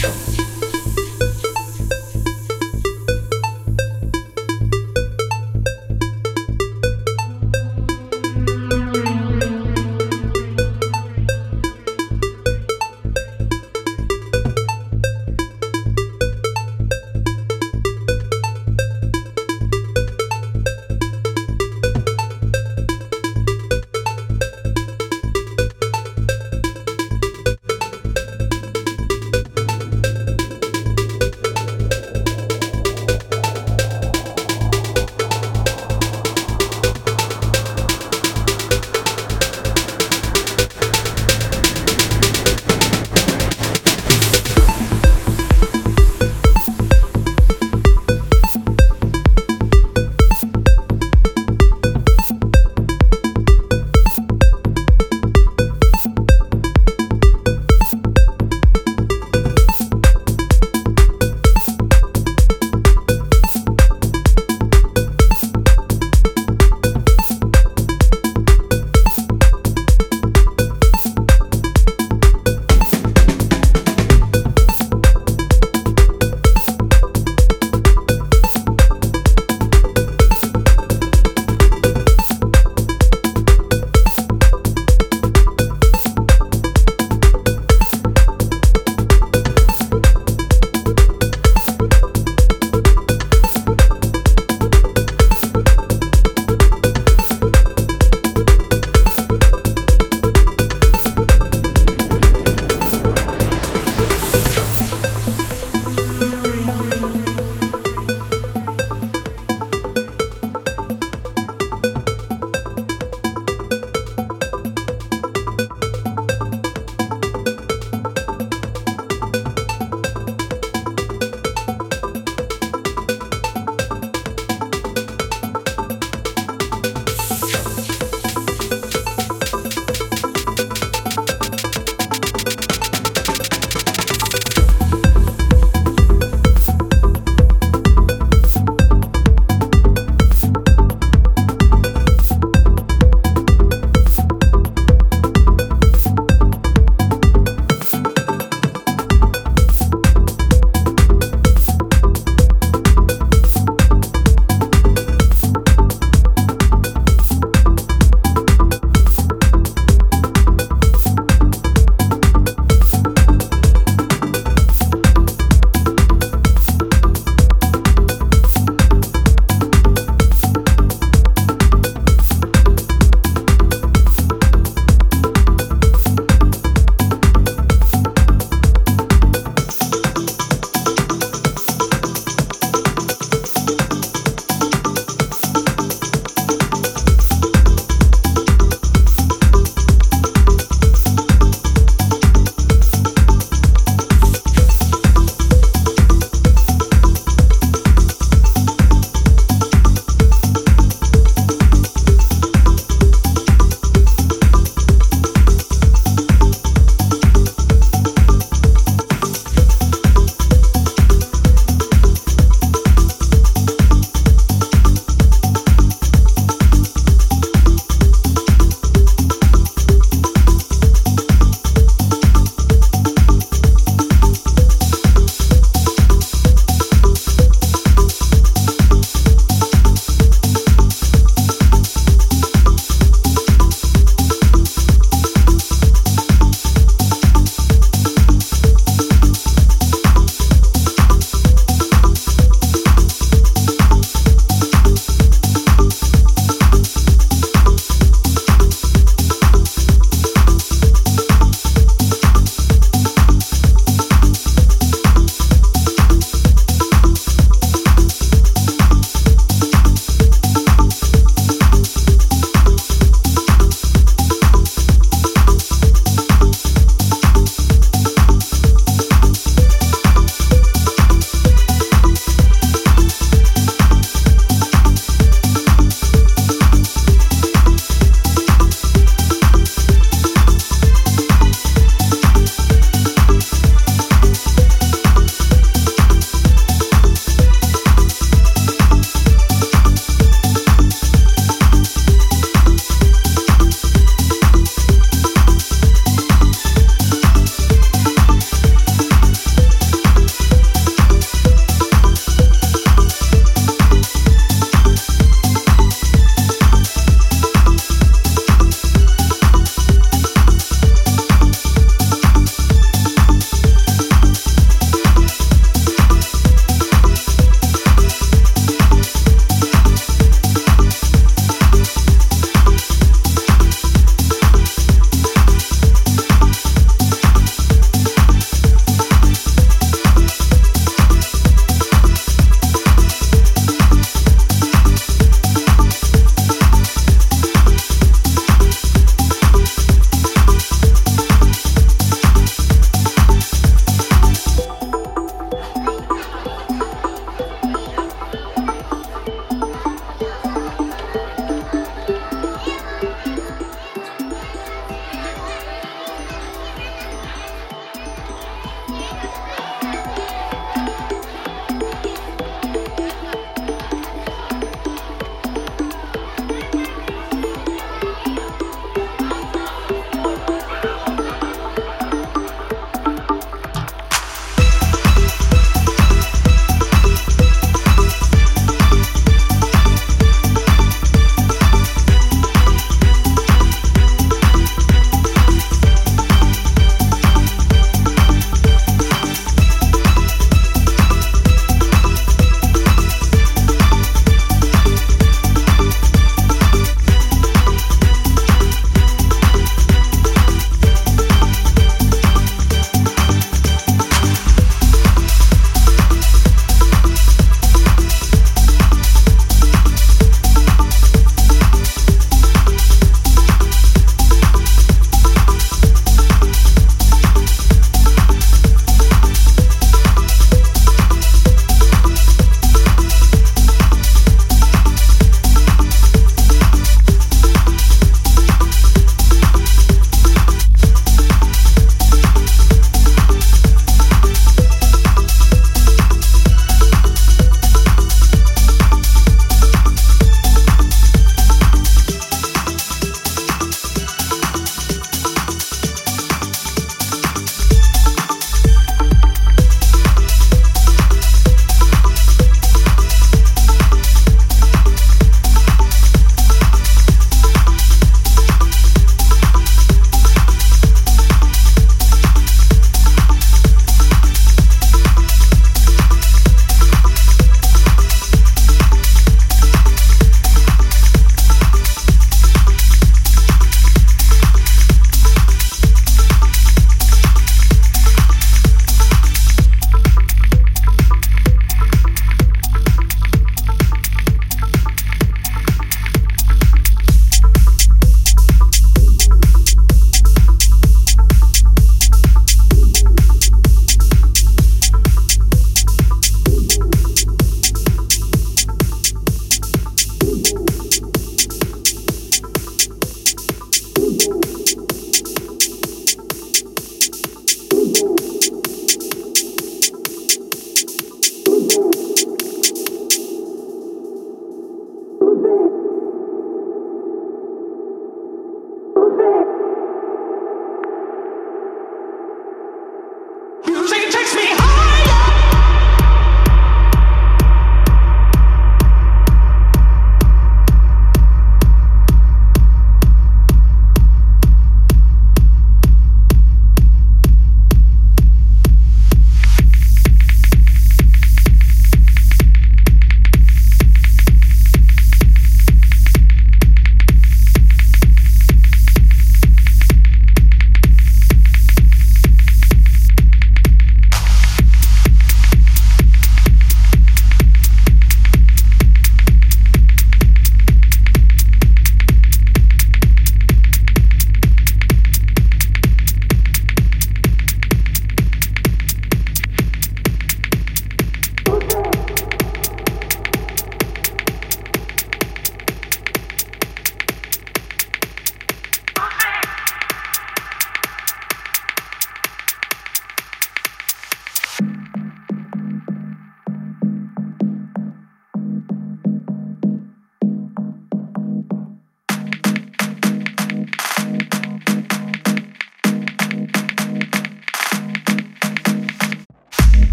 No.